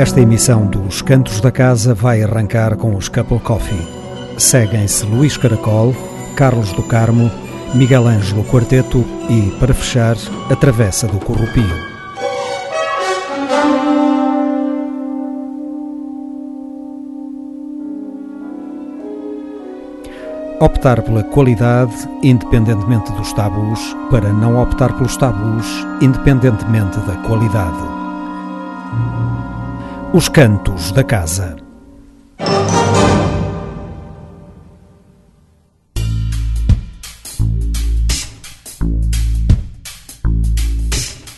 Esta emissão dos Cantos da Casa vai arrancar com os Couple Coffee. Seguem-se Luís Caracol, Carlos do Carmo, Miguel Ângelo Quarteto e, para fechar, a Travessa do Corrupio. Optar pela qualidade, independentemente dos tabus, para não optar pelos tabus, independentemente da qualidade. Os Cantos da Casa.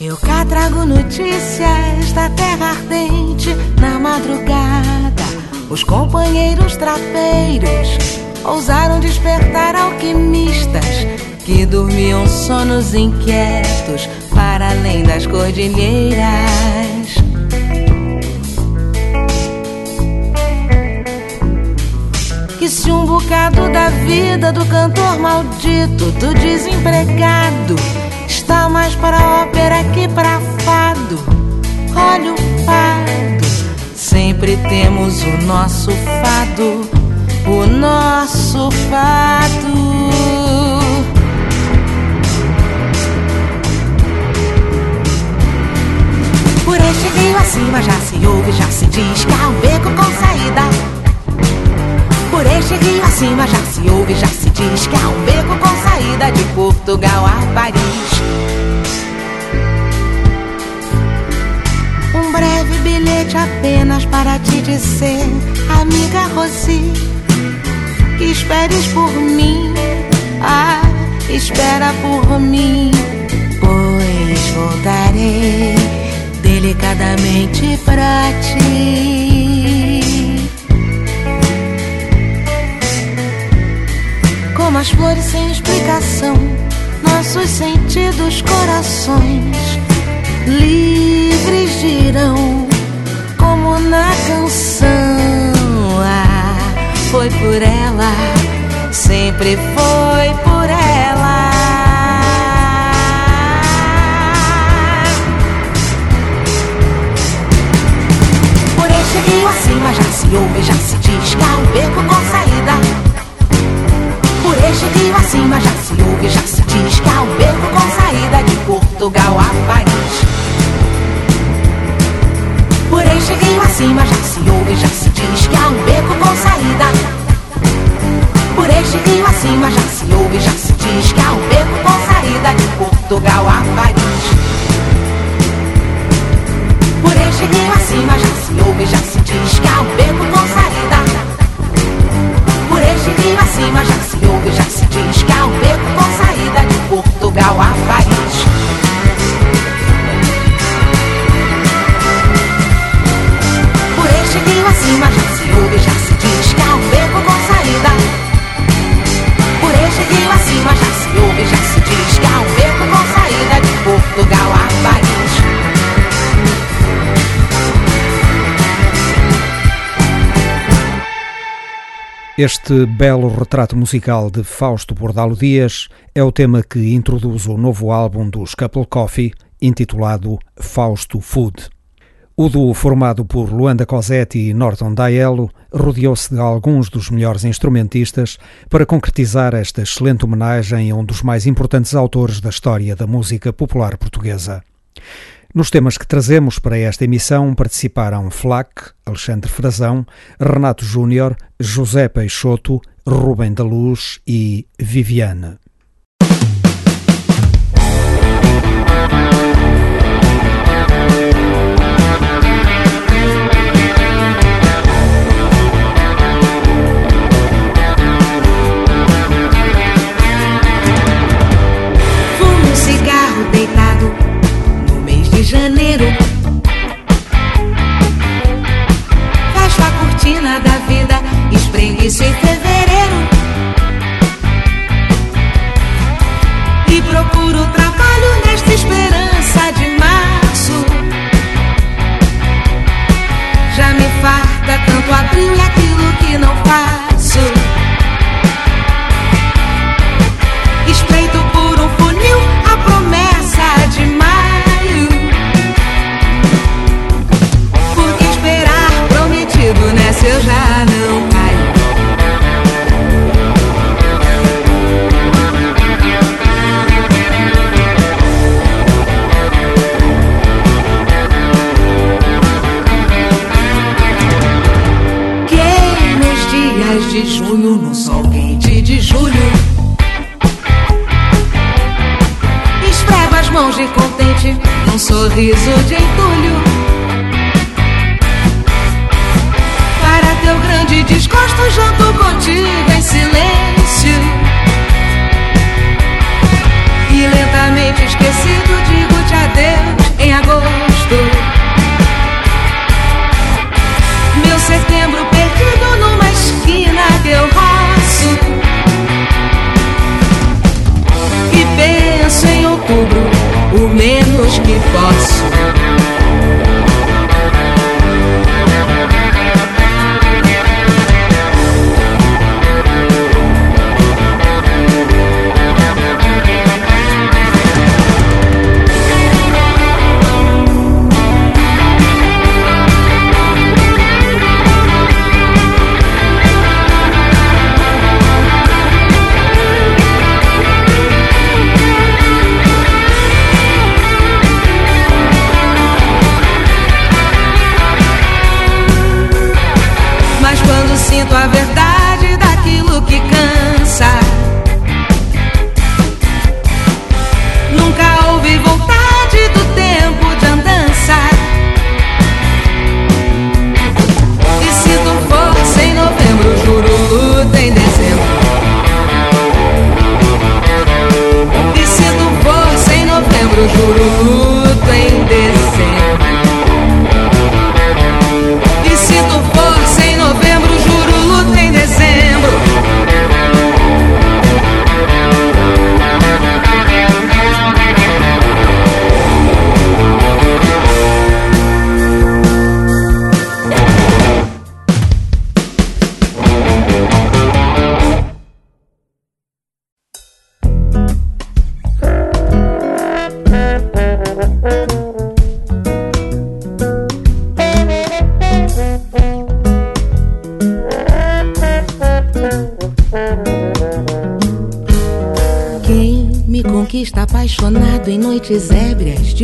Eu cá trago notícias da terra ardente na madrugada. Os companheiros trapeiros ousaram despertar alquimistas que dormiam sonos inquietos para além das cordilheiras. Que se um bocado da vida do cantor maldito, do desempregado, está mais para ópera que para fado, olha o fado, sempre temos o nosso fado o nosso fato. Por este rio acima já se ouve, já se diz que há um beco com saída. Este rio acima já se ouve, já se diz que há um beco com saída de Portugal a Paris. Um breve bilhete apenas para te dizer, amiga Rosi que esperes por mim. Ah, espera por mim, pois voltarei delicadamente pra ti. Como as flores sem explicação, nossos sentidos, corações livres girão como na canção foi por ela, sempre foi por ela. Por este rio acima já se ouve, já se diz que há beco este rio acima já se ouve, já se diz que há um beco com saída de Portugal a Paris. Por este rio acima já se ouve, já se diz que há um beco com saída. Por este rio acima já se ouve, já se diz que há um beco com saída de Portugal a Paris. Por este rio acima já se ouve, já se diz que há um beco com saída. Por este rio acima já se já se diz que há um beco com saída de Portugal a Paris. Por este rio acima já se ouve, já se diz que há um beco com saída acima já se ouve, já se diz que há um beco com saída de Portugal a Paris. Este belo retrato musical de Fausto Bordalo Dias é o tema que introduz o novo álbum dos Couple Coffee, intitulado Fausto Food. O duo formado por Luanda Cosetti e Norton Daello rodeou-se de alguns dos melhores instrumentistas para concretizar esta excelente homenagem a um dos mais importantes autores da história da música popular portuguesa. Nos temas que trazemos para esta emissão participaram Flac, Alexandre Frazão, Renato Júnior, José Peixoto, Rubem da Luz e Viviane.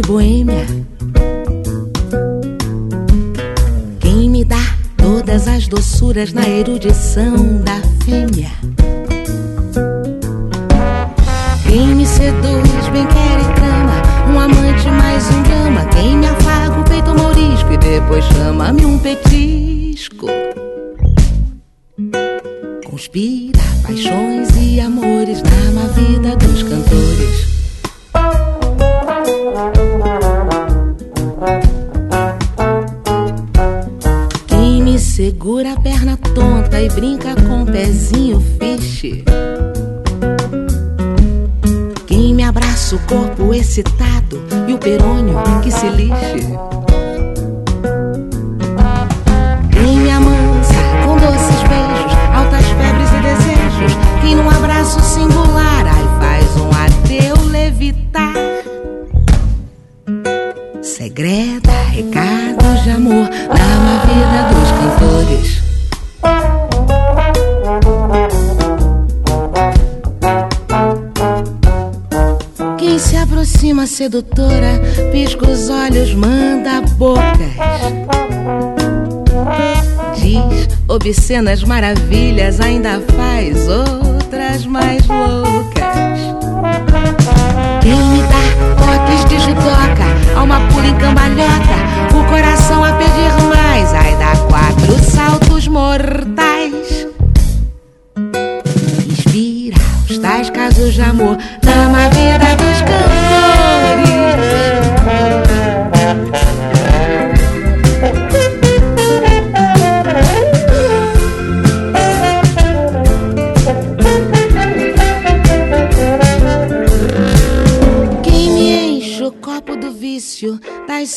de Buenos sedutora, pisca os olhos, manda bocas. Diz obscenas maravilhas, ainda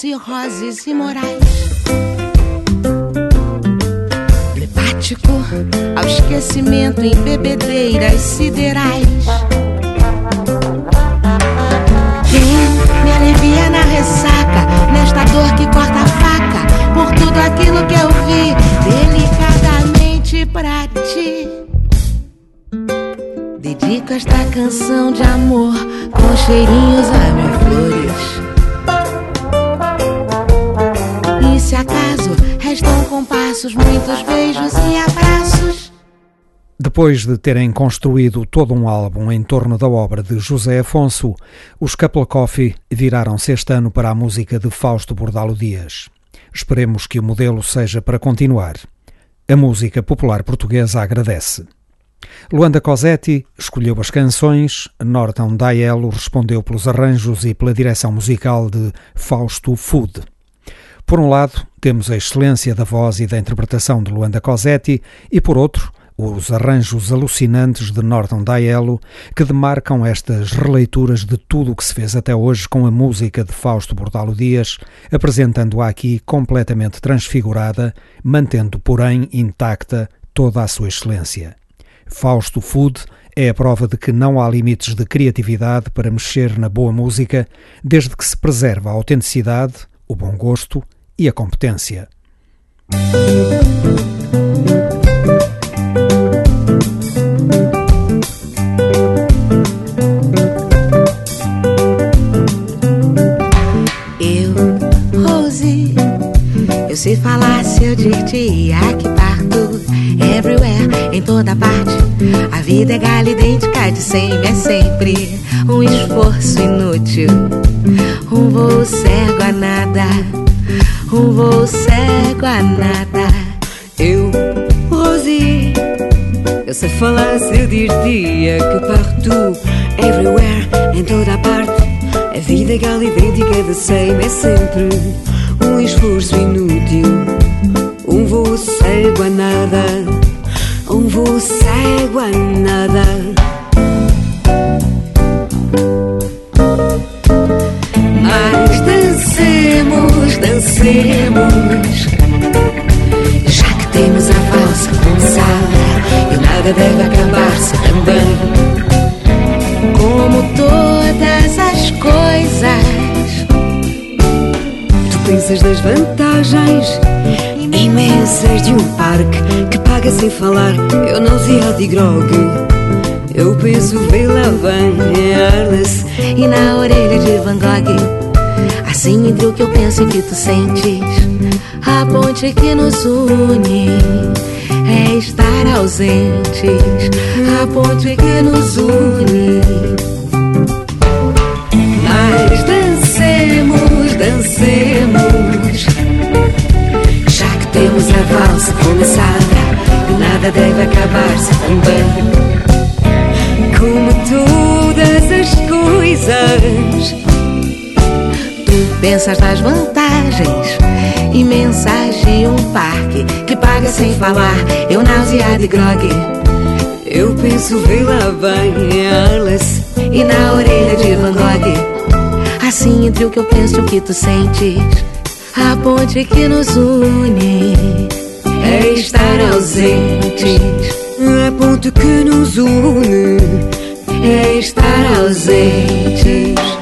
E Roses e Morais. Emblemático ao esquecimento em bebedeiras siderais. Depois de terem construído todo um álbum em torno da obra de José Afonso, os Couple Coffee viraram-se este ano para a música de Fausto Bordalo Dias. Esperemos que o modelo seja para continuar. A música popular portuguesa agradece. Luanda Cosetti escolheu as canções, Norton Daiello respondeu pelos arranjos e pela direção musical de Fausto Food. Por um lado, temos a excelência da voz e da interpretação de Luanda Cosetti, e por outro, os arranjos alucinantes de Norton Daiello, que demarcam estas releituras de tudo o que se fez até hoje com a música de Fausto Bordalo Dias, apresentando-a aqui completamente transfigurada, mantendo, porém, intacta toda a sua excelência. Fausto Food é a prova de que não há limites de criatividade para mexer na boa música, desde que se preserva a autenticidade, o bom gosto e a competência. Se falasse eu diria que parto everywhere, em toda parte. A vida é galha idêntica de sempre, é sempre um esforço inútil. Um voo cego a nada, um voo cego a nada. Eu, Rosie, eu se falasse eu diria que parto everywhere, em toda parte. A vida é galha idêntica de sempre, é sempre um esforço inútil, um voo cego a nada, um voo cego a nada. Mas dancemos, dancemos, já que temos a valsa começada e nada deve acabar-se também. Como todas as coisas pensas das vantagens imensas de um parque que paga sem falar. Eu não sei de grog. Eu penso vê-la bem Arles e na orelha de Van Gogh. Assim entre o que eu penso e que tu sentes, a ponte que nos une é estar ausentes. A ponte que nos une. Mas dancemos, dancemos. Já que temos a valsa começada, e nada deve acabar-se também. Como todas as coisas. Tu pensas nas vantagens imensas de um parque que paga sem falar. Eu nauseado e grog. Eu penso vê-la bem, Arles. E na orelha de Van Gogh. Assim entre o que eu penso e o que tu sentes. A ponte que nos une é estar ausentes. A ponte que nos une é estar ausentes.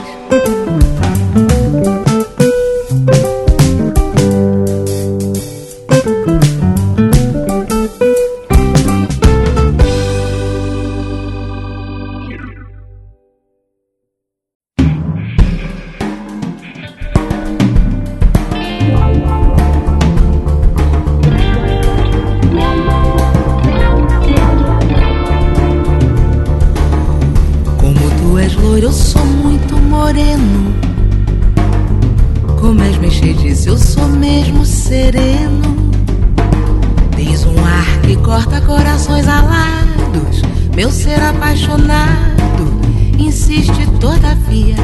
Meu ser apaixonado insiste todavia.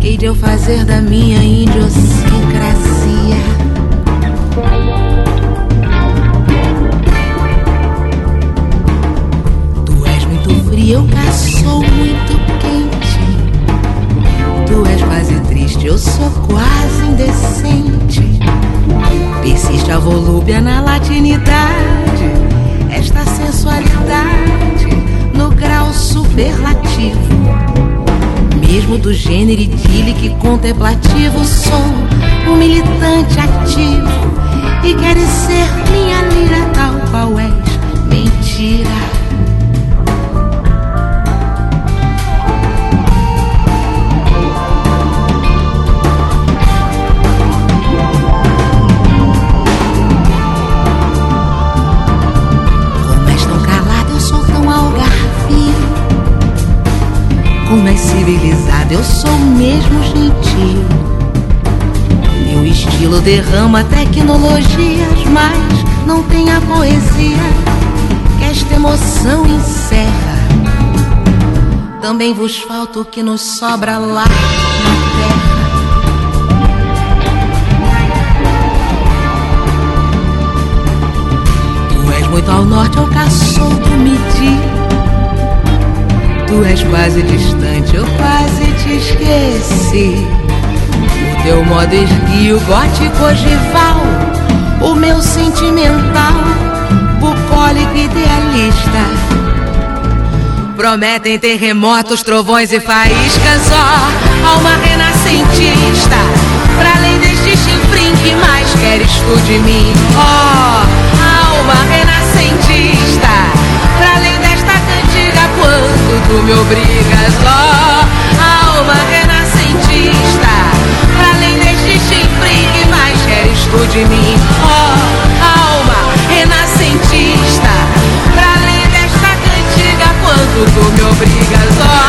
Que de eu fazer da minha idiosincrasia? eu cá sou muito quente. Tu és quase triste, eu sou quase indecente. Persiste a volúpia na latinidade esta sensualidade no grau superlativo. Mesmo do gênero idílico e contemplativo, sou um militante ativo e quero ser minha lira tal qual é. Sou mesmo gentil. Meu estilo derrama tecnologias, mas não tem a poesia que esta emoção encerra. Também vos falta o que nos sobra lá na terra. Tu és muito ao norte, eu caçou do medir. Tu és quase distante, eu quase te esqueci. O teu modo esguio, gótico ogival, o meu sentimental, bucólico idealista. Prometem terremotos, trovões e faíscas, ó, alma renascentista. Pra além deste chifrinho que mais queres tu de mim, ó, alma renascentista. Tu me obrigas, ó, alma renascentista. Pra além deste chifrinho que mais queres tu de mim, ó, alma renascentista. Pra além desta cantiga, quanto tu me obrigas, ó,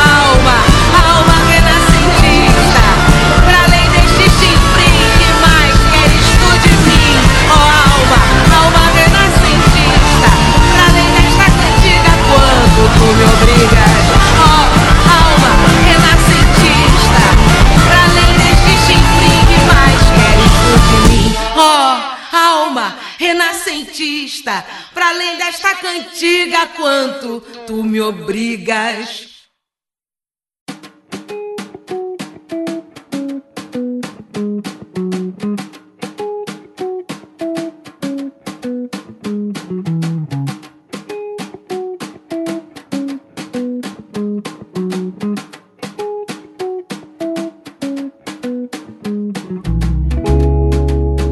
Pra além desta cantiga, quanto tu me obrigas.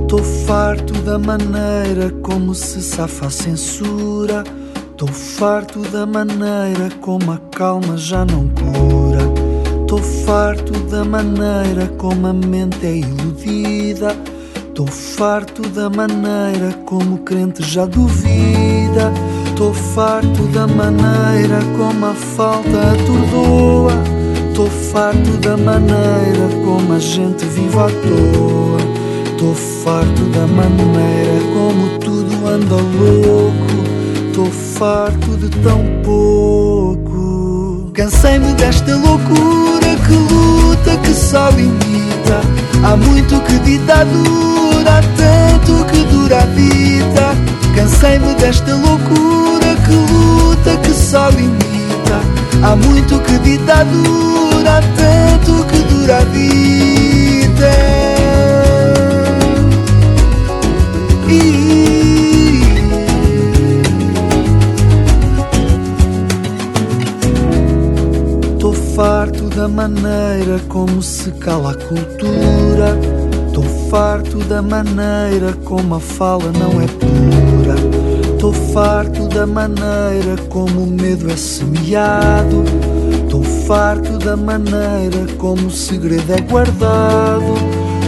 Tô farto da maneira como se safa a censura. Tô farto da maneira como a calma já não cura. Tô farto da maneira como a mente é iludida. Tô farto da maneira como o crente já duvida. Tô farto da maneira como a falta atordoa. Tô farto da maneira como a gente vive à toa. Tô farto da maneira como anda louco. Tô farto de tão pouco. Cansei-me desta loucura que luta, que só limita. Há muito que ditadura, há tanto que dura a vida. Cansei-me desta loucura que luta, que só limita. Há muito que ditadura, há tanto que dura a vida. Tô farto da maneira como se cala a cultura. Tô farto da maneira como a fala não é pura. Tô farto da maneira como o medo é semeado. Tô farto da maneira como o segredo é guardado.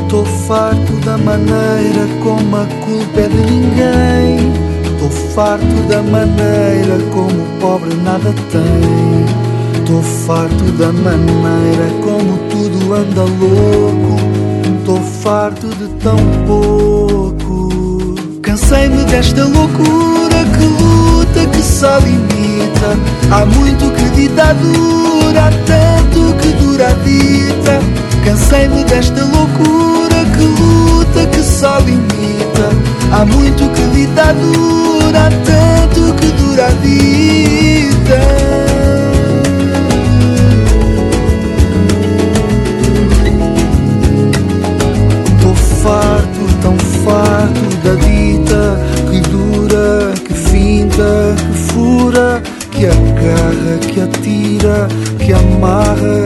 Tô farto da maneira como a culpa é de ninguém. Tô farto da maneira como o pobre nada tem. Tô farto da maneira como tudo anda louco. Tô farto de tão pouco. Cansei-me desta loucura que luta, que só limita. Há muito que ditadura, há tanto que dura a vida. Cansei-me desta loucura que luta, que só limita. Há muito que ditadura, há tanto que dura a vida. Agarra, que atira, que amarra,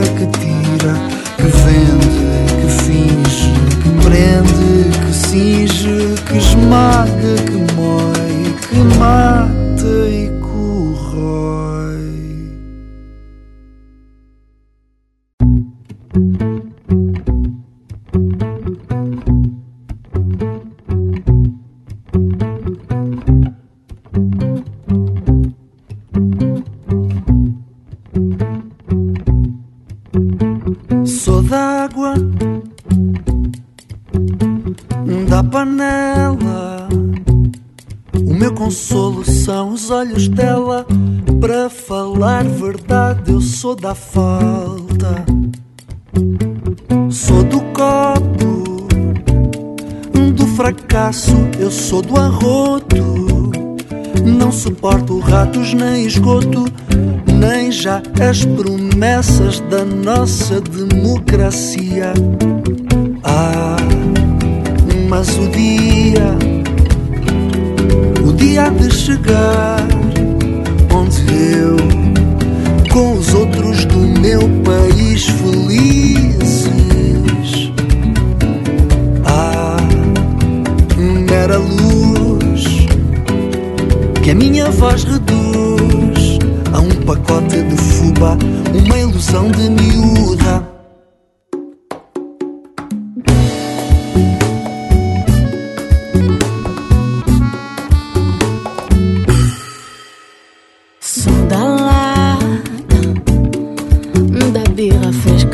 promessas da nossa democracia.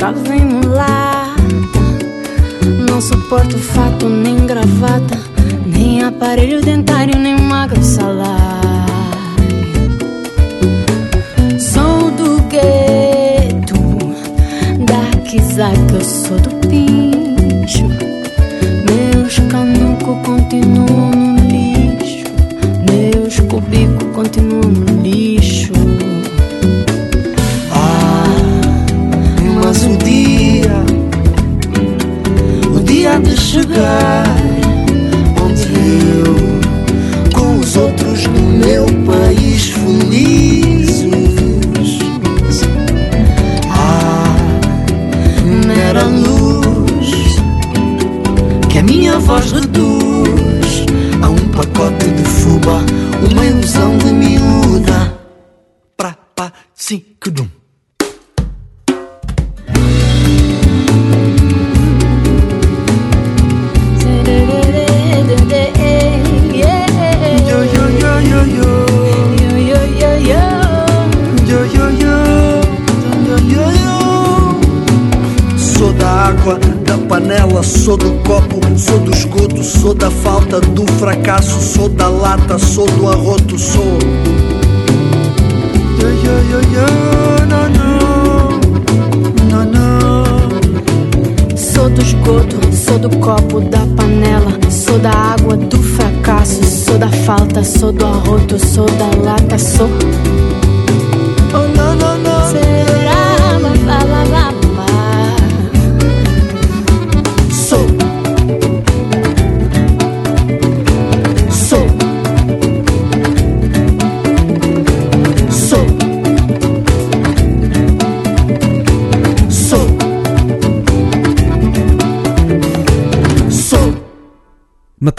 Fresca vem mulata. Não suporto fato nem gravata, nem aparelho dentário, nem magro salário. Sou do gueto, da quizaca, eu sou do pincho. Meus canucos continuam de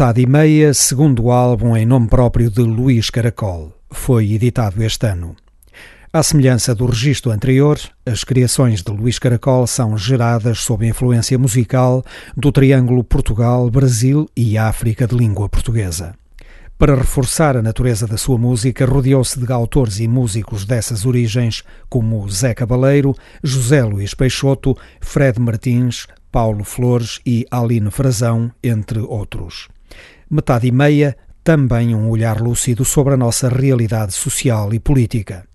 Metade e meia, segundo álbum em nome próprio de Luís Caracol. Foi editado este ano. À semelhança do registro anterior, as criações de Luís Caracol são geradas sob influência musical do triângulo Portugal, Brasil e África de língua portuguesa. Para reforçar a natureza da sua música, rodeou-se de autores e músicos dessas origens, como Zé Cabaleiro, José Luís Peixoto, Fred Martins, Paulo Flores e Aline Frazão, entre outros. Metade e meia, também um olhar lúcido sobre a nossa realidade social e política.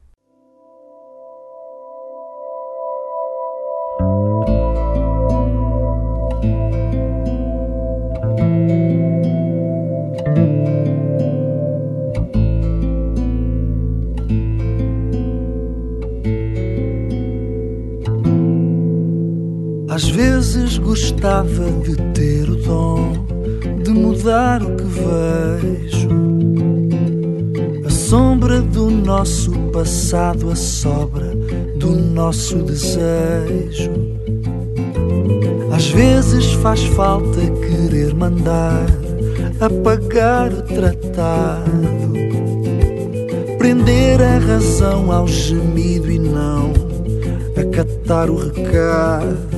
Às vezes gostava de ter o dom mudar o que vejo. A sombra do nosso passado, a sobra do nosso desejo. Às vezes faz falta querer mandar apagar o tratado, prender a razão ao gemido e não acatar o recado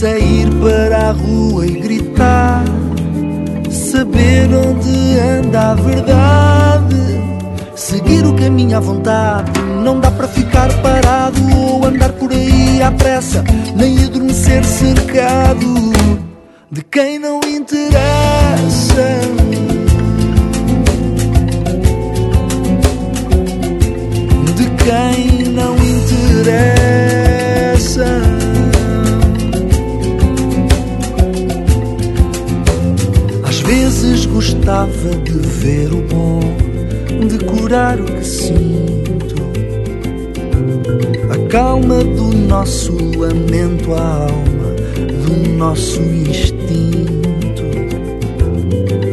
sair para a rua e gritar, saber onde anda a verdade, seguir o caminho à vontade. Não dá para ficar parado ou andar por aí à pressa, nem adormecer cercado de quem não interessa. De quem não interessa. Gostava de ver o bom, de curar o que sinto. A calma do nosso lamento à alma, do nosso instinto.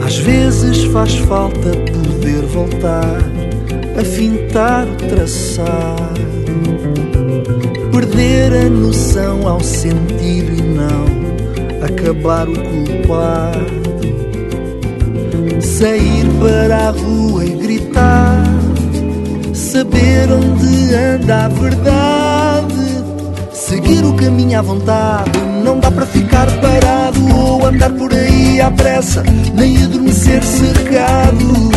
Às vezes faz falta poder voltar a fintar o traçado, perder a noção ao sentido e não acabar o culpado. Sair para a rua e gritar, saber onde anda a verdade, seguir o caminho à vontade. Não dá para ficar parado ou andar por aí à pressa, nem adormecer cercado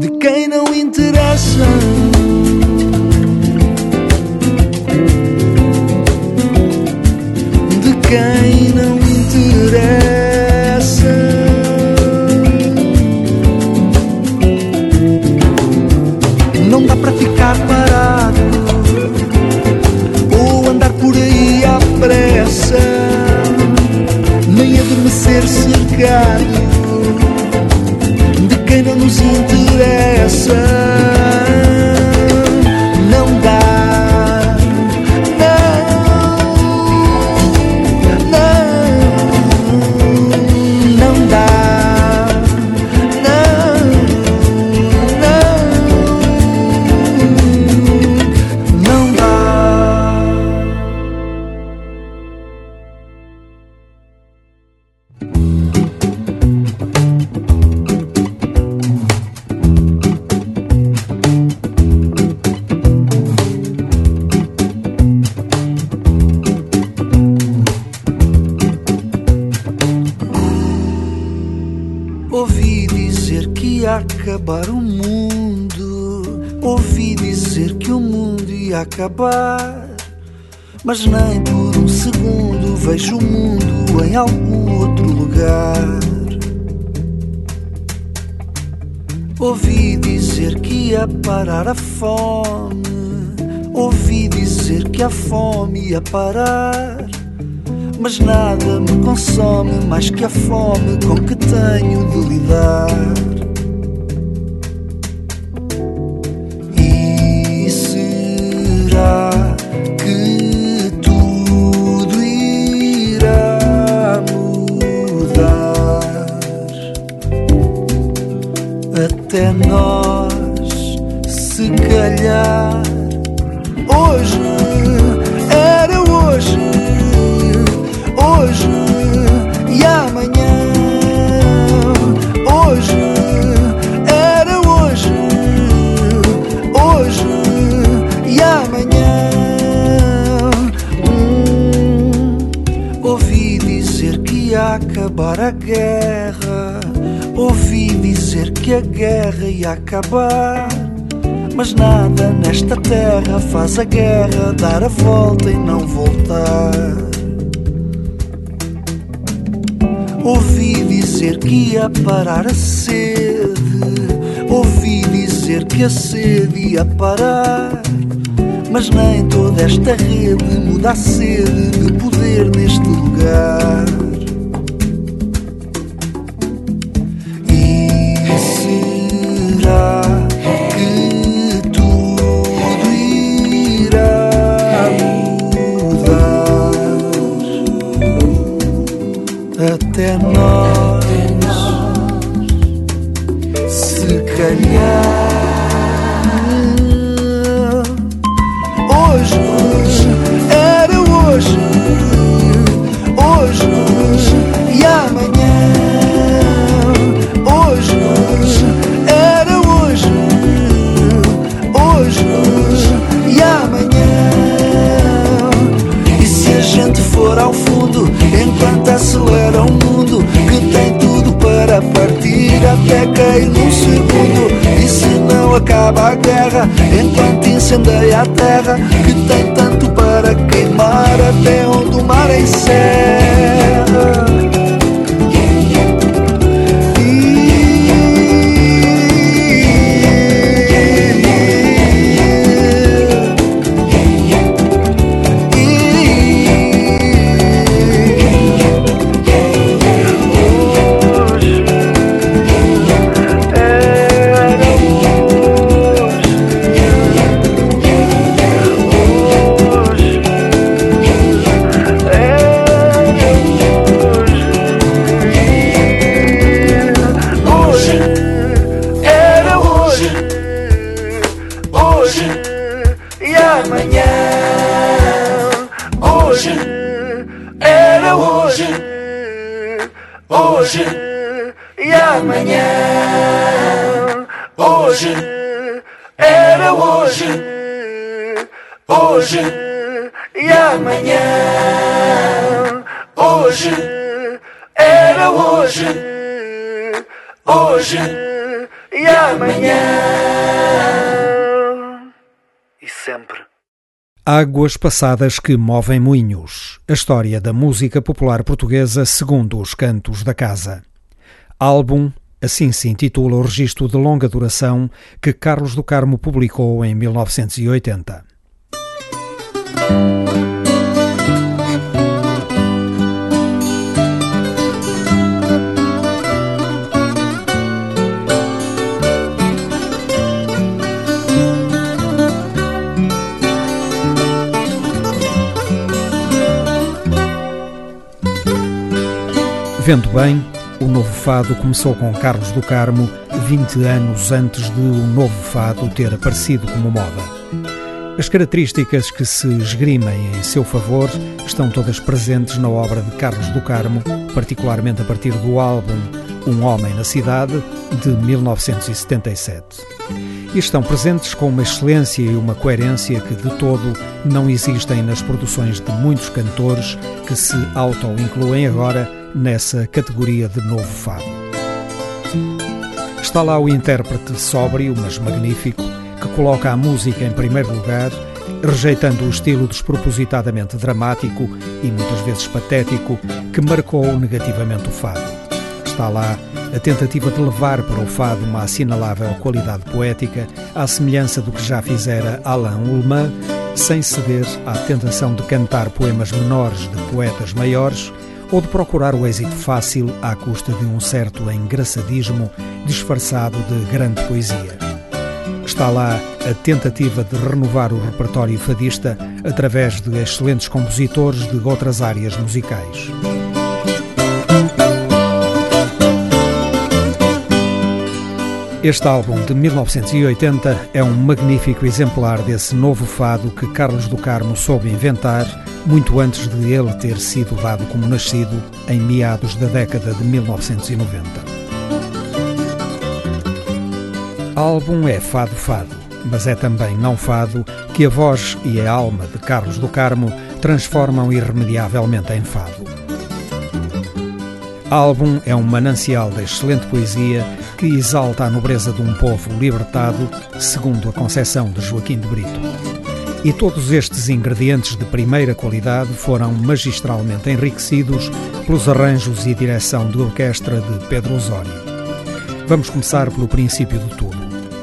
de quem não interessa. De quem não interessa. Adormecer cercado de quem não nos interessa. Mas nem por um segundo vejo o mundo em algum outro lugar. Ouvi dizer que ia parar a fome. Ouvi dizer que a fome ia parar. Mas nada me consome mais que a fome com que tenho de lidar. Ia acabar a guerra. Ouvi dizer que a guerra ia acabar. Mas nada nesta terra faz a guerra dar a volta e não voltar. Ouvi dizer que ia parar a sede. Ouvi dizer que a sede ia parar. Mas nem toda esta rede muda a sede de poder neste lugar. Acaba a guerra, enquanto incendeia a terra, que tem tanto para queimar até onde o mar encerra. Amanhã. Hoje era hoje, hoje e amanhã. E sempre. Águas passadas que movem moinhos. A história da música popular portuguesa segundo os cantos da casa. Álbum, assim se intitula o registro de longa duração que Carlos do Carmo publicou em 1980. Vendo bem, o novo fado começou com Carlos do Carmo 20 anos antes de o novo fado ter aparecido como moda. As características que se esgrimem em seu favor estão todas presentes na obra de Carlos do Carmo, particularmente a partir do álbum Um Homem na Cidade, de 1977. E estão presentes com uma excelência e uma coerência que de todo não existem nas produções de muitos cantores que se auto-incluem agora nessa categoria de novo fado. Está lá o intérprete sóbrio, mas magnífico, que coloca a música em primeiro lugar, rejeitando o estilo despropositadamente dramático e muitas vezes patético que marcou negativamente o fado. Está lá a tentativa de levar para o fado uma assinalável qualidade poética, à semelhança do que já fizera Alain Ullmann, sem ceder à tentação de cantar poemas menores de poetas maiores, ou de procurar o êxito fácil à custa de um certo engraçadismo disfarçado de grande poesia. Está lá a tentativa de renovar o repertório fadista através de excelentes compositores de outras áreas musicais. Este álbum de 1980 é um magnífico exemplar desse novo fado que Carlos do Carmo soube inventar muito antes de ele ter sido dado como nascido em meados da década de 1990. Álbum é fado fado, mas é também não fado que a voz e a alma de Carlos do Carmo transformam irremediavelmente em fado. Álbum é um manancial de excelente poesia que exalta a nobreza de um povo libertado, segundo a concepção de Joaquim de Brito. E todos estes ingredientes de primeira qualidade foram magistralmente enriquecidos pelos arranjos e direção de orquestra de Pedro Osório. Vamos começar pelo princípio de tudo.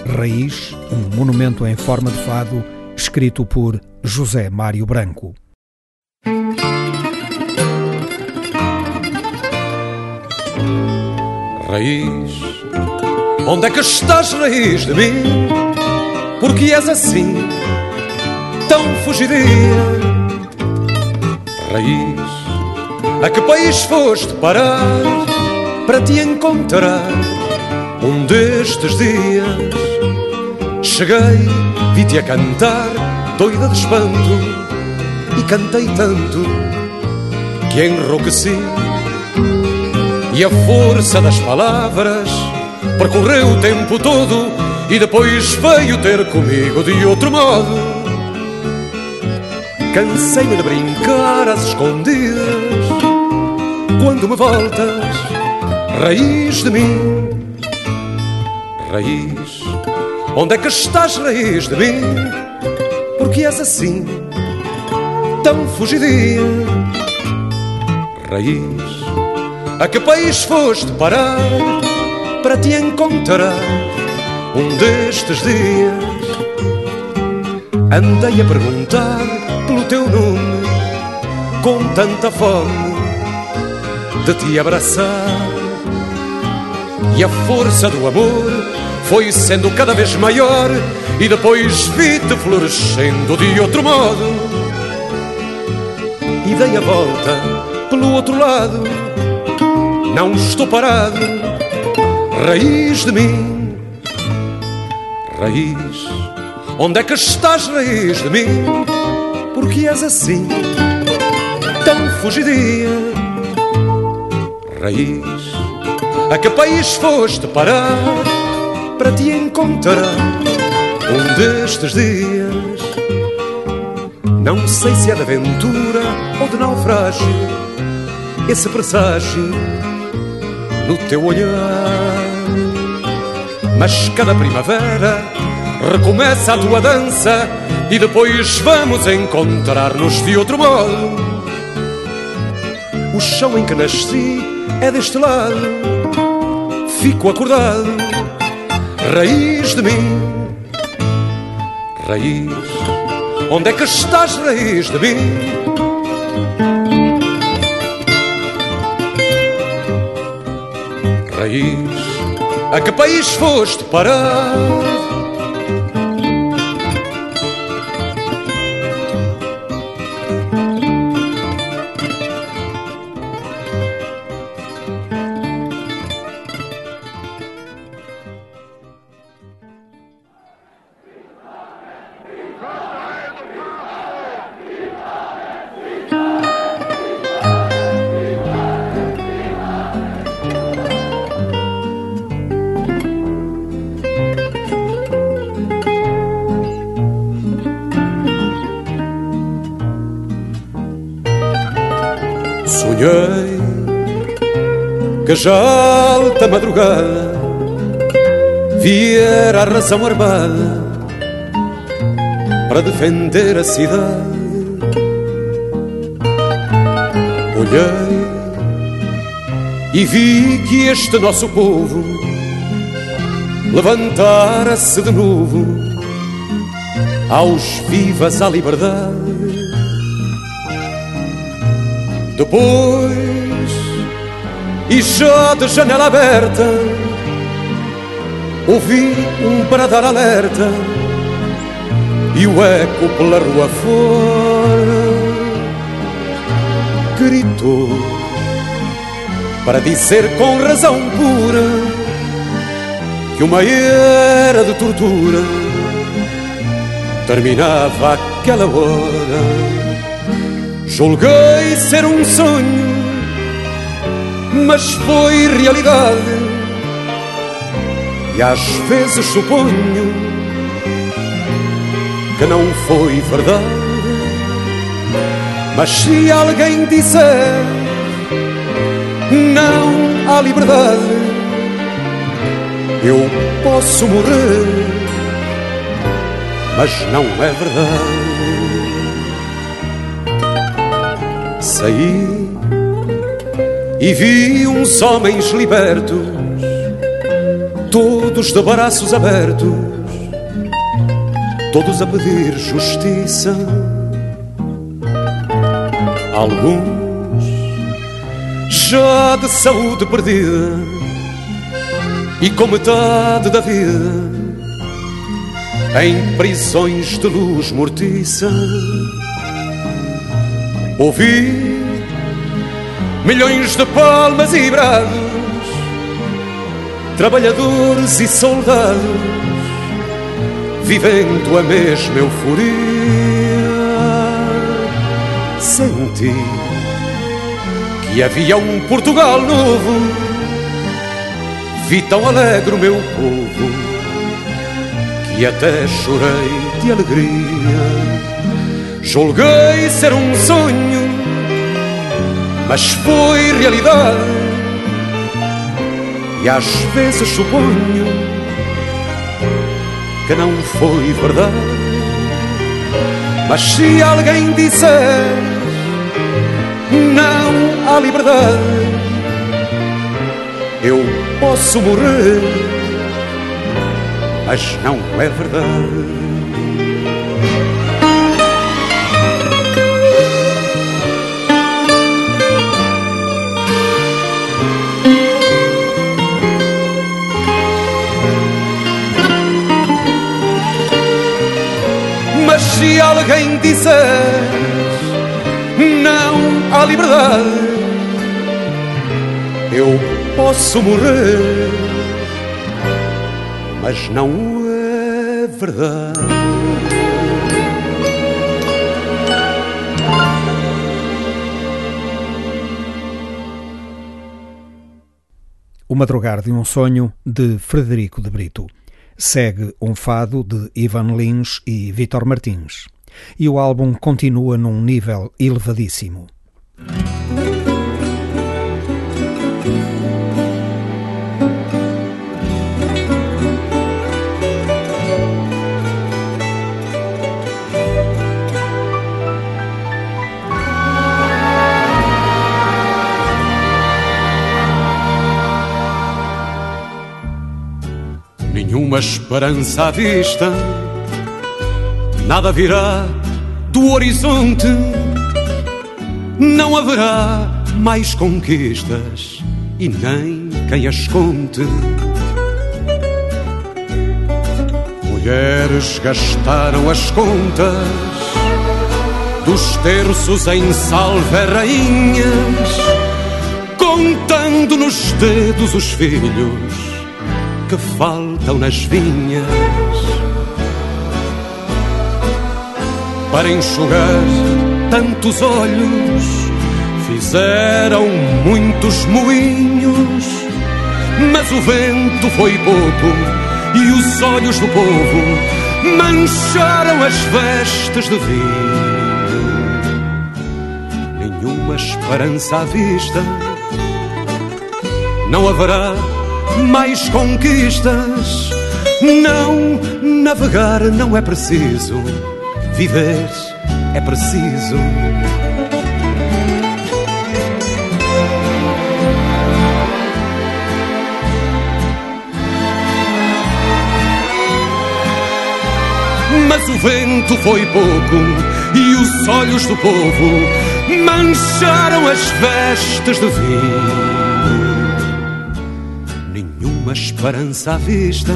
Raiz, um monumento em forma de fado, escrito por José Mário Branco. Raiz, onde é que estás, raiz de mim? Porque és assim tão fugidia. Raiz, a que país foste parar para te encontrar um destes dias? Cheguei, vi-te a cantar, doida de espanto, e cantei tanto que enrouqueci. E a força das palavras percorreu o tempo todo e depois veio ter comigo de outro modo. Cansei-me de brincar às escondidas. Quando me voltas, raiz de mim. Raiz, onde é que estás, raiz de mim? Porque és assim, tão fugidia? Raiz, a que país foste parar Para te encontrar um destes dias? Andei a perguntar pelo teu nome, com tanta fome de te abraçar. E a força do amor foi sendo cada vez maior, e depois vi-te florescendo de outro modo. E dei a volta pelo outro lado, não estou parado, raiz de mim, raiz. Onde é que estás, raiz de mim? És assim, tão fugidia. Raiz, a que país foste parar para te encontrar um destes dias? Não sei se é de aventura ou de naufrágio, esse presságio no teu olhar. Mas cada primavera recomeça a tua dança e depois vamos encontrar-nos de outro modo. O chão em que nasci é deste lado, fico acordado, raiz de mim, raiz. Onde é que estás, raiz de mim? Raiz, a que país foste parar? Já alta madrugada viera a razão armada para defender a cidade. Olhei e vi que este nosso povo levantara-se de novo aos vivas à liberdade. Depois, e já de janela aberta, ouvi um bradar alerta e o eco pela rua fora gritou para dizer com razão pura que uma era de tortura terminava aquela hora. Julguei ser um sonho, mas foi realidade. E às vezes suponho que não foi verdade. Mas se alguém disser não há liberdade, eu posso morrer, mas não é verdade. Saí e vi uns homens libertos, todos de braços abertos, todos a pedir justiça. Alguns já de saúde perdida e com metade da vida em prisões de luz mortiça. Ouvi milhões de palmas e brados, trabalhadores e soldados, vivendo a mesma euforia. Senti que havia um Portugal novo, vi tão alegre o meu povo, que até chorei de alegria. Julguei ser um sonho, mas foi realidade. E às vezes suponho que não foi verdade. Mas se alguém disser não há liberdade, eu posso morrer, mas não é verdade. alguém disseres não à liberdade, eu posso morrer, mas não é verdade. O Madrugar de um Sonho, de Frederico de Brito. Segue um fado de Ivan Lins e Vitor Martins. E o álbum continua num nível elevadíssimo. nenhuma esperança à vista, nada virá do horizonte, não haverá mais conquistas e nem quem as conte. Mulheres gastaram as contas dos terços em salve rainhas, contando nos dedos os filhos que faltam nas vinhas para enxugar tantos olhos. Fizeram muitos moinhos mas o vento foi pouco e os olhos do povo mancharam as vestes de vinho. Nenhuma esperança à vista. Não haverá mais conquistas. Não, navegar não é preciso, viver é preciso. Mas o vento foi pouco e os olhos do povo mancharam as vestes de vinho uma esperança à vista.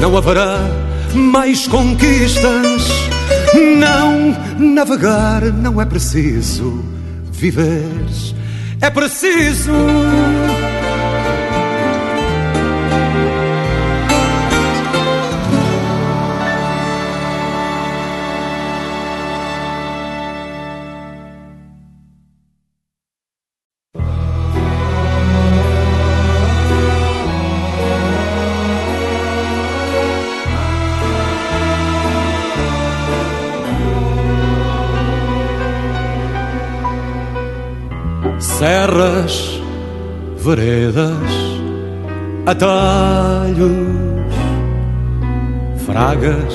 Não haverá mais conquistas. Não, navegar não é preciso. Viver é preciso. Atalhos, fragas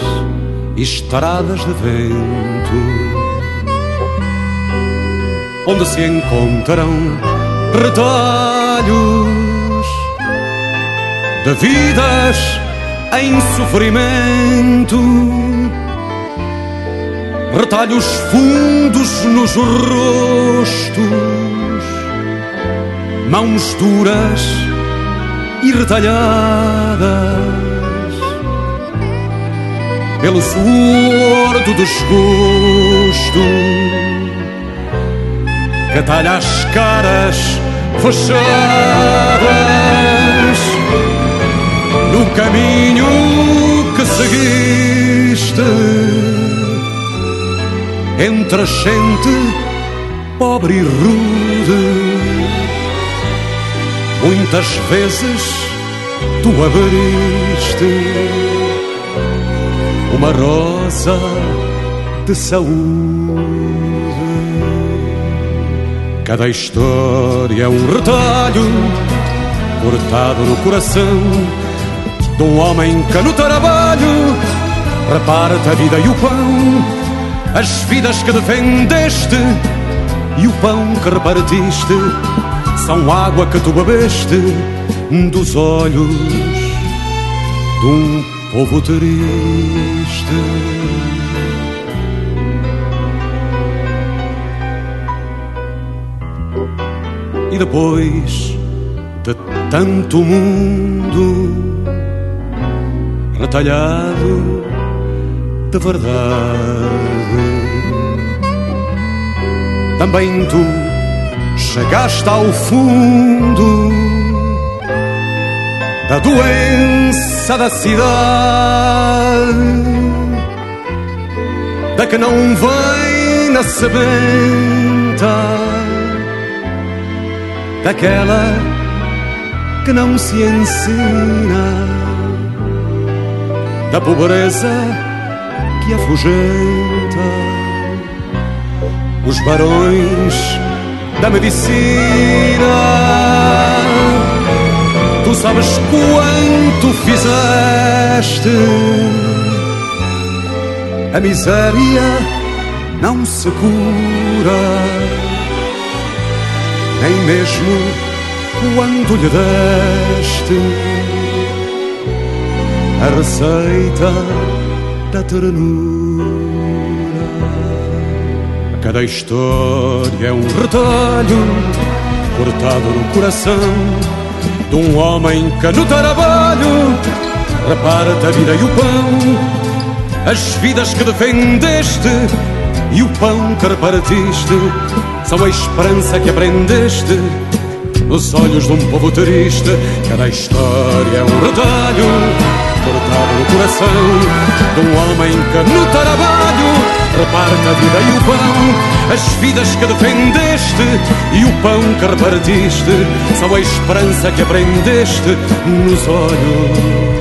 e estradas de vento, onde se encontram retalhos de vidas em sofrimento. Retalhos fundos nos rostos mãos duras e retalhadas pelo suor do desgosto. Que talha as caras fechadas no caminho que seguiste. Entre a gente pobre e rude Muitas vezes tu abriste uma rosa de saúde. Cada história é um retalho cortado no coração de um homem que no trabalho reparte a vida e o pão, as vidas que defendeste e o pão que repartiste são água que tu bebeste dos olhos de um povo triste. E depois de tanto mundo retalhado de verdade, também tu chegaste ao fundo da doença da cidade, da que não vem na sebenta, daquela que não se ensina, da pobreza que afugenta os barões da medicina. Tu sabes quanto fizeste, a miséria não se cura, nem mesmo quando lhe deste a receita da ternura. Cada história é um retalho cortado no coração de um homem que no trabalho reparte a vida e o pão, as vidas que defendeste e o pão que repartiste são a esperança que aprendeste nos olhos de um povo triste. Cada história é um retalho cortado no coração de um homem que no trabalho reparte a vida e o pão, as vidas que defendeste e o pão que repartiste são a esperança que aprendeste nos olhos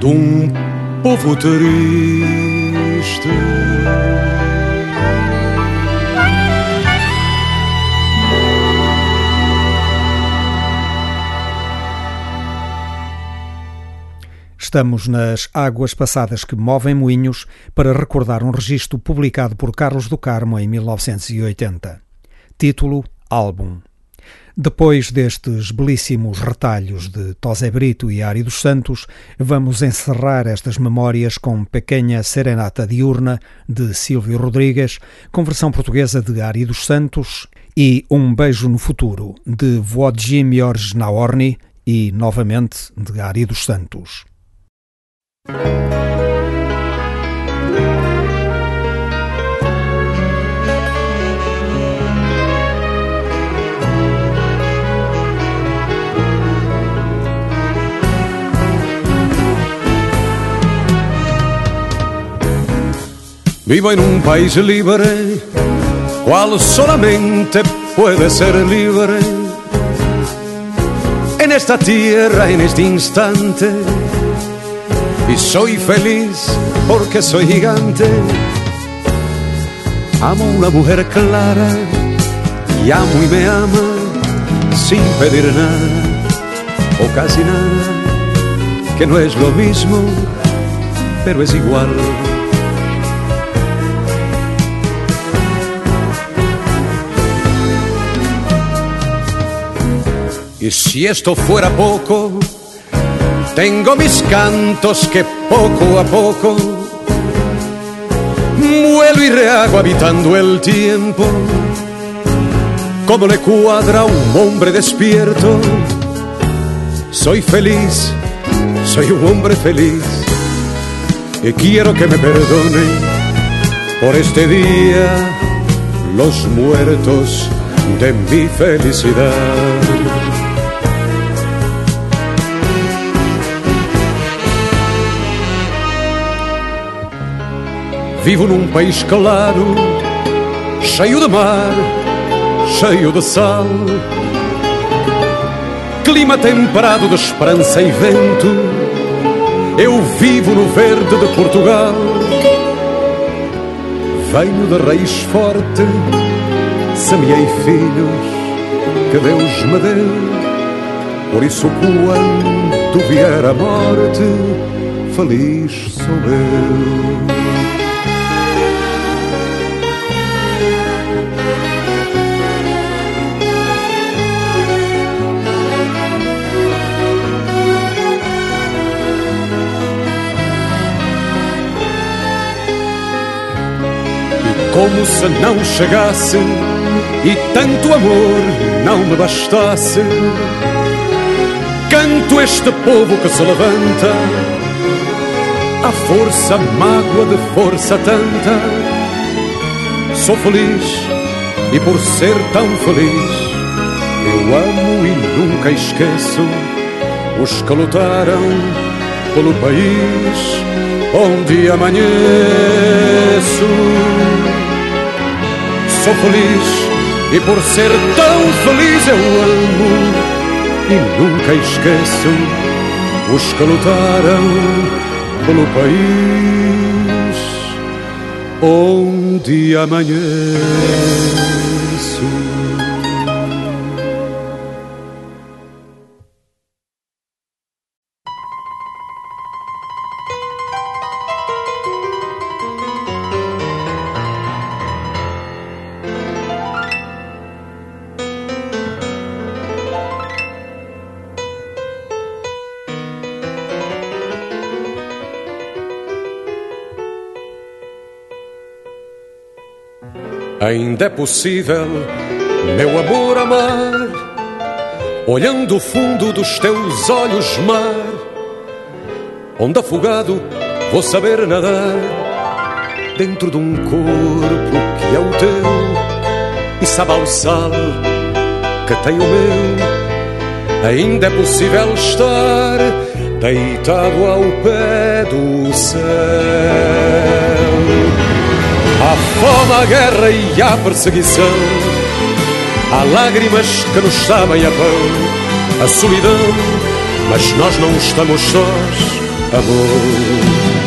de um povo triste. Estamos nas águas passadas que movem moinhos para recordar um registro publicado por Carlos do Carmo em 1980. Título: Álbum. Depois destes belíssimos retalhos de Tosé Brito e Ari dos Santos, vamos encerrar estas memórias com Pequena Serenata Diurna, de Silvio Rodrigues, com versão portuguesa de Ari dos Santos, e Um Beijo no Futuro, de Włodzimierz Naorny e, novamente, de Ari dos Santos. Vivo en un país libre, cual solamente puede ser libre. En esta tierra, en este instante, y soy feliz porque soy gigante. Amo una mujer clara y amo y me ama sin pedir nada o casi nada, que no es lo mismo, pero es igual. Y si esto fuera poco, tengo mis cantos que poco a poco vuelo y rehago habitando el tiempo. Como le cuadra a un hombre despierto. Soy feliz, soy un hombre feliz. Y quiero que me perdonen por este día los muertos de mi felicidad. Vivo num país claro, cheio de mar, cheio de sal. Clima temperado de esperança e vento. Eu vivo no verde de Portugal. Venho de raiz forte, semeei filhos que Deus me deu. Por isso, quando vier a morte, feliz sou eu. Como se não chegasse e tanto amor não me bastasse. Canto este povo que se levanta, a força mágoa de força tanta. Sou feliz e por ser tão feliz, eu amo e nunca esqueço os que lutaram pelo país onde amanheço sou feliz e por ser tão feliz eu amo e nunca esqueço os que lutaram pelo país onde amanheço. Ainda é possível, meu amor, amar, olhando o fundo dos teus olhos, mar, onde afogado vou saber nadar, dentro de um corpo que é o teu, e sabe ao sal que tem o meu. Ainda é possível estar deitado ao pé do céu Há fome, há guerra e há perseguição. Há lágrimas que nos sabem a pão, a solidão, mas nós não estamos sós, amor.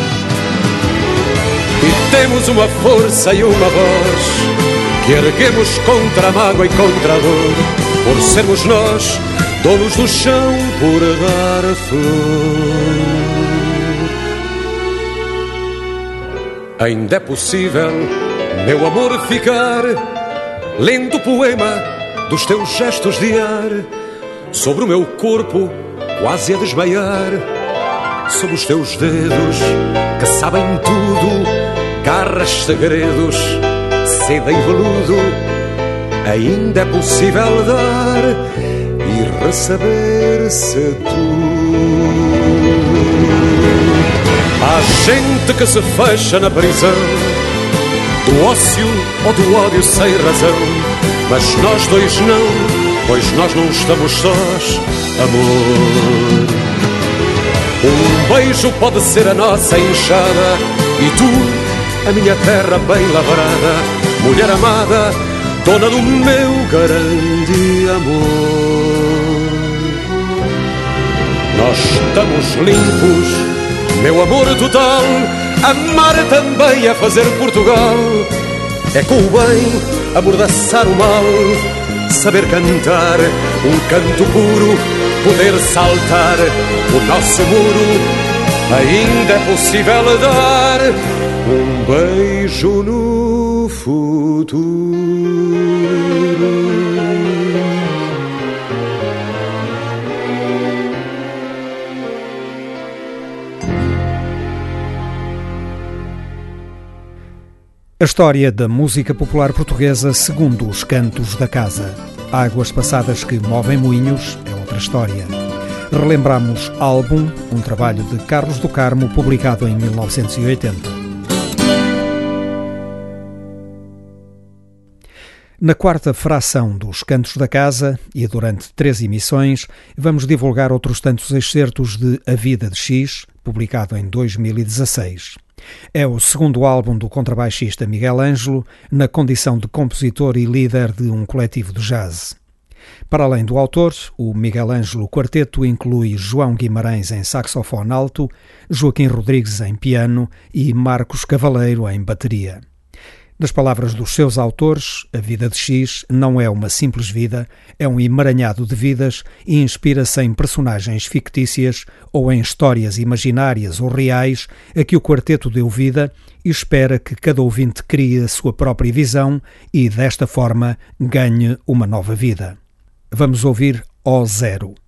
E temos uma força e uma voz que erguemos contra a mágoa e contra a dor, por sermos nós donos do chão, por dar flor. Ainda é possível, meu amor, ficar lendo o poema dos teus gestos de ar sobre o meu corpo, quase a desmaiar, sobre os teus dedos que sabem tudo, garras, segredos, seda e veludo. Ainda é possível dar e receber-se tudo. Há gente que se fecha na prisão do ócio ou do ódio sem razão. Mas nós dois não, pois nós não estamos sós, amor. Um beijo pode ser a nossa enxada e tu, a minha terra bem lavrada, mulher amada, dona do meu grande amor. Nós estamos limpos meu amor total, amar também é fazer Portugal. É com o bem amordaçar o mal, saber cantar um canto puro, poder saltar o nosso muro. Ainda é possível dar um beijo no futuro. A história da música popular portuguesa segundo os cantos da casa. Águas passadas que movem moinhos é outra história. Relembramos Álbum, um trabalho de Carlos do Carmo publicado em 1980. Na quarta fração dos Cantos da Casa, e durante três emissões, vamos divulgar outros tantos excertos de A Vida de X, publicado em 2016. É o segundo álbum do contrabaixista Miguel Ângelo, na condição de compositor e líder de um coletivo de jazz. Para além do autor, o Miguel Ângelo Quarteto inclui João Guimarães em saxofone alto, Joaquim Rodrigues em piano e Marcos Cavaleiro em bateria. Das palavras dos seus autores, a vida de X não é uma simples vida, é um emaranhado de vidas e inspira-se em personagens fictícias ou em histórias imaginárias ou reais a que o quarteto deu vida e espera que cada ouvinte crie a sua própria visão e, desta forma, ganhe uma nova vida. Vamos ouvir O Zero.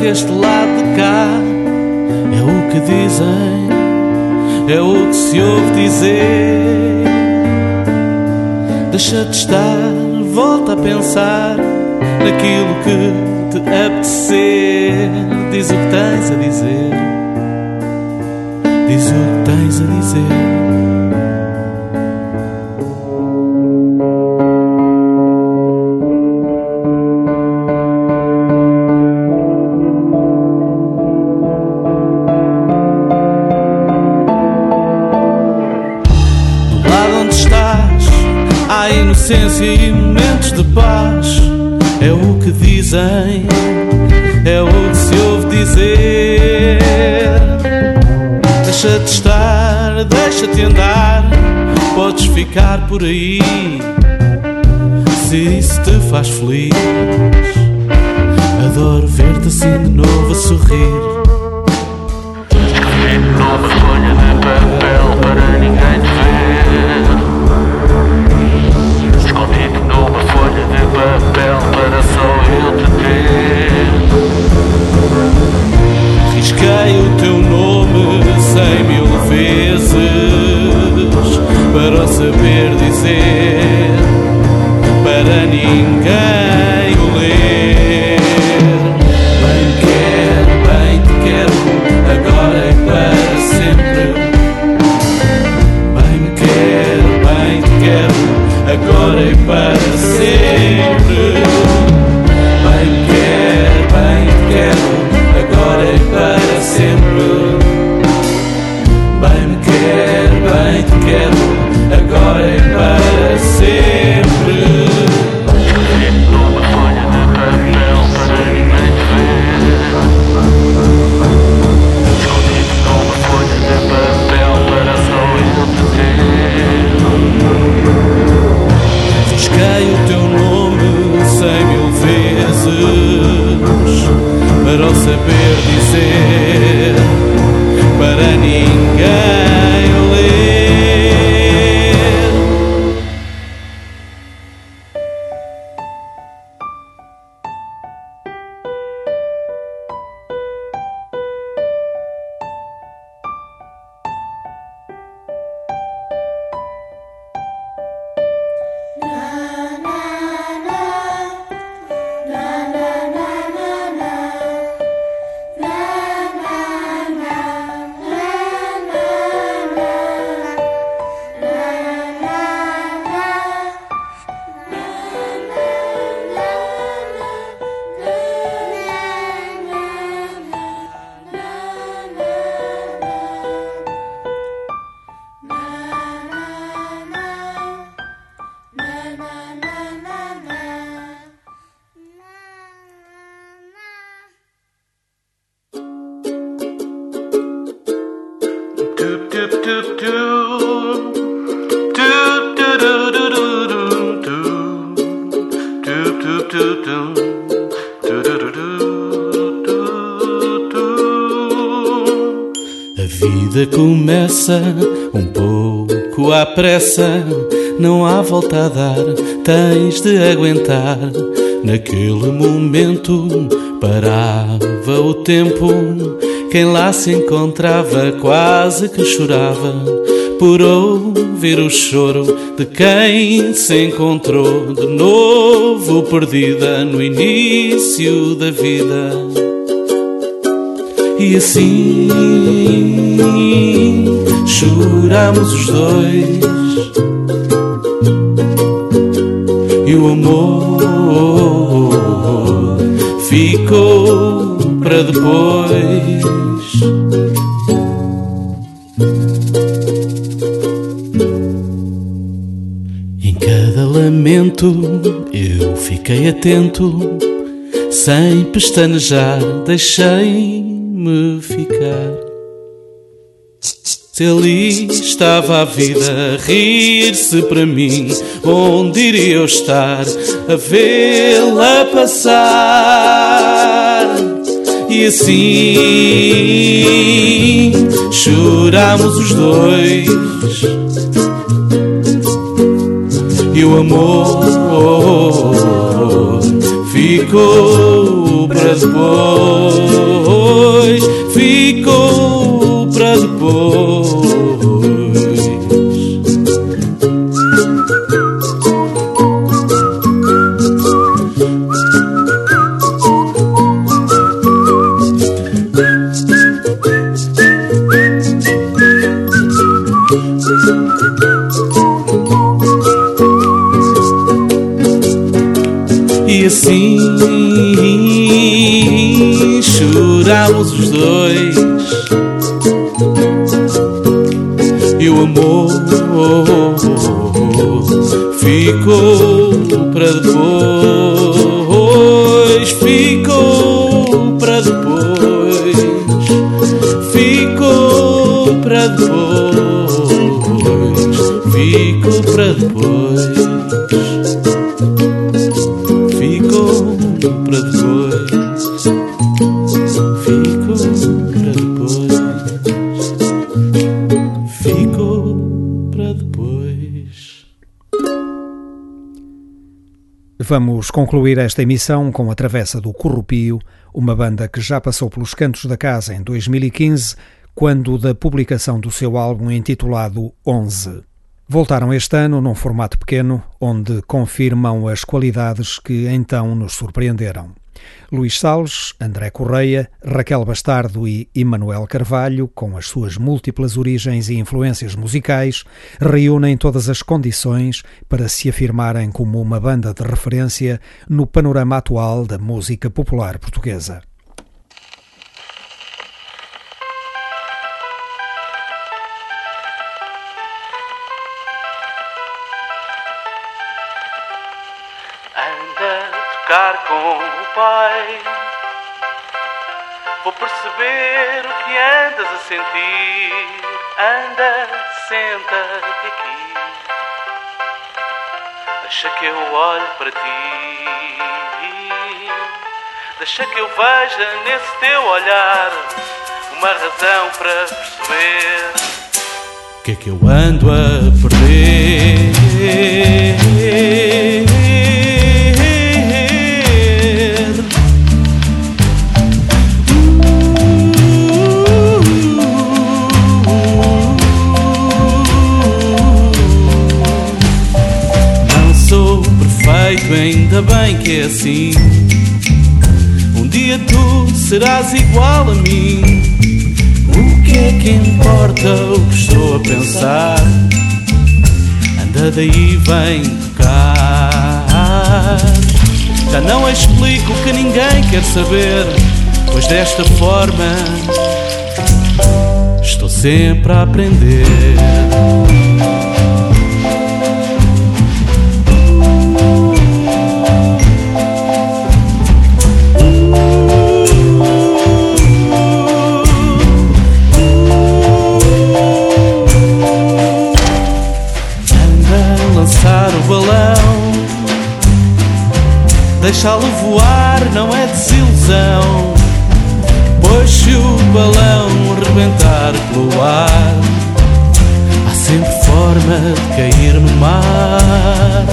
darkest ficar por aí. Se isso te faz feliz, adoro ver-te assim de novo a sorrir. Volta a dar, tens de aguentar. Naquele momento parava o tempo, quem lá se encontrava quase que chorava por ouvir o choro de quem se encontrou de novo perdida no início da vida. E assim choramos os dois E o amor ficou para depois Em cada lamento eu fiquei atento sem pestanejar, deixei me ficar. Se ali estava a vida a rir-se para mim, onde iria eu estar a vê-la passar? E assim chorámos os dois. E o amor ficou para depois, ficou os dois e o amor ficou para depois, ficou para depois, ficou para depois, ficou para depois. Ficou para depois. Vamos concluir esta emissão com a Travessa do Corrupio, uma banda que já passou pelos cantos da casa em 2015, quando da publicação do seu álbum intitulado 11. Voltaram este ano num formato pequeno, onde confirmam as qualidades que então nos surpreenderam. Luís Salles, André Correia, Raquel Bastardo e Emanuel Carvalho, com as suas múltiplas origens e influências musicais, reúnem todas as condições para se afirmarem como uma banda de referência no panorama atual da música popular portuguesa. Pai. Vou perceber o que andas a sentir. Anda, senta-te aqui. Deixa que eu olhe para ti. Deixa que eu veja nesse teu olhar uma razão para perceber. O que é que eu ando a perder? Bem que é assim. Um dia tu serás igual a mim. O que é que importa o que estou a pensar? Anda daí, vem tocar. Já não explico que ninguém quer saber, pois desta forma estou sempre a aprender. balão. Deixá-lo voar não é desilusão, pois se o balão rebentar pelo ar, há sempre forma de cair no mar.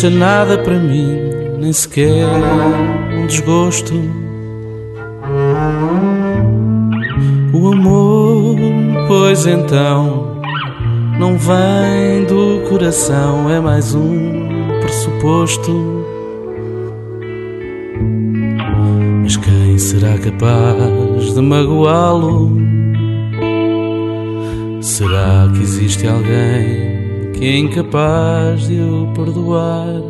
Deixa nada para mim, nem sequer um desgosto. O amor, pois então, não vem do coração, é mais um pressuposto. Mas quem será capaz de magoá-lo? Será que existe alguém? Que é incapaz de o perdoar.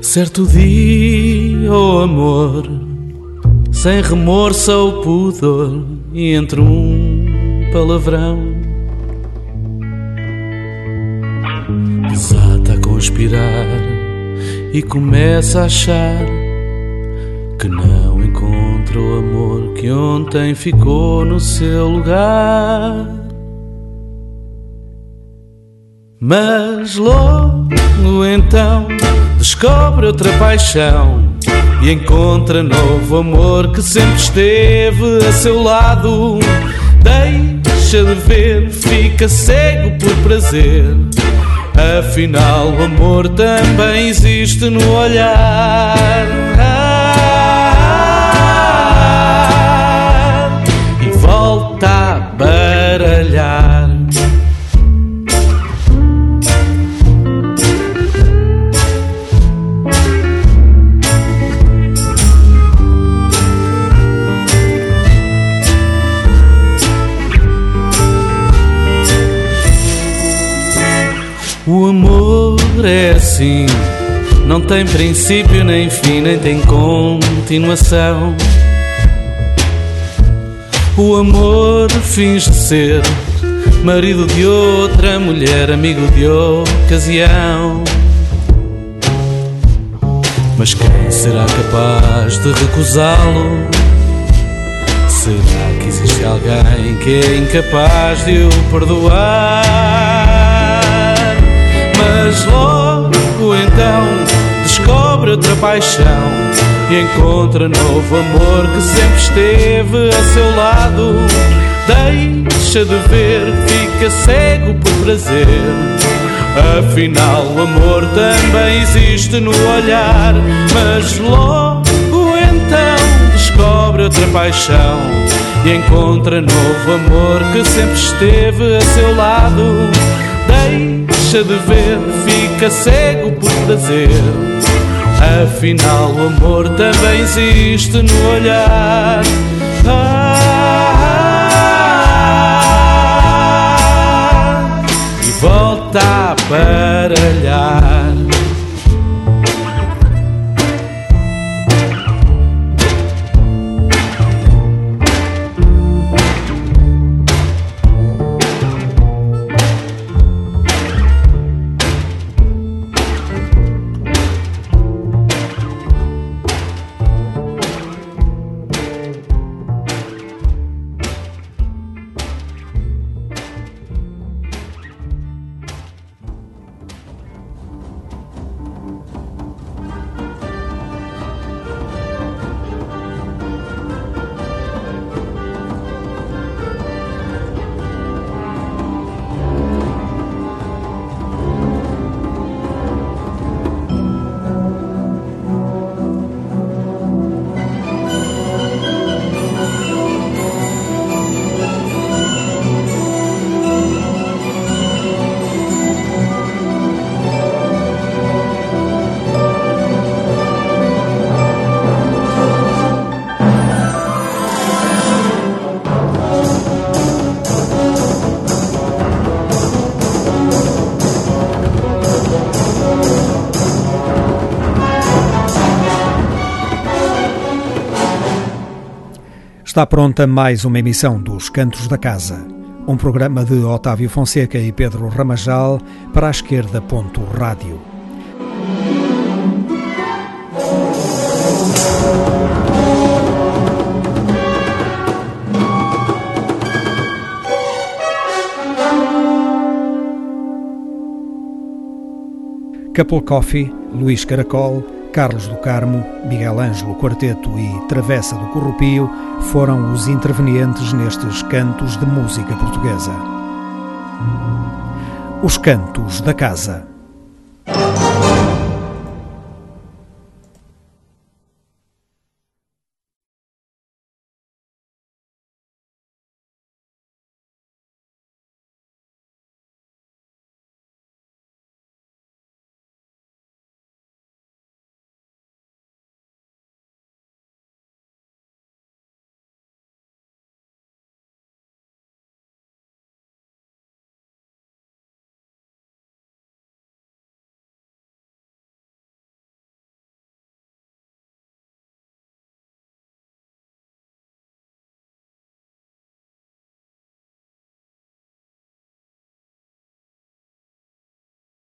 Certo dia, oh amor, sem remorso ou pudor, e entre um palavrão e começa a achar que não encontra o amor que ontem ficou no seu lugar. Mas logo então descobre outra paixão e encontra novo amor que sempre esteve a seu lado. Deixa de ver, fica cego por prazer Afinal, o amor também existe no olhar. Não tem princípio nem fim, nem tem continuação. O amor finge ser marido de outra mulher, amigo de ocasião. Mas quem será capaz de recusá-lo? Será que existe alguém que é incapaz de o perdoar? Mas logo então descobre outra paixão e encontra novo amor que sempre esteve a seu lado. Deixa de ver, fica cego por prazer. Afinal, o amor também existe no olhar. Mas logo então descobre outra paixão e encontra novo amor que sempre esteve a seu lado. Deixa de ver, fica cego por prazer. Afinal, o amor também existe no olhar. Ah, e volta a baralhar. Está pronta mais uma emissão dos Cantos da Casa, um programa de Otávio Fonseca e Pedro Ramajal para a esquerda. Ponto Rádio. Couple Coffee, Luís Caracol, Carlos do Carmo, Miguel Ângelo Quarteto e Travessa do Corrupio foram os intervenientes nestes cantos de música portuguesa. Os Cantos da Casa.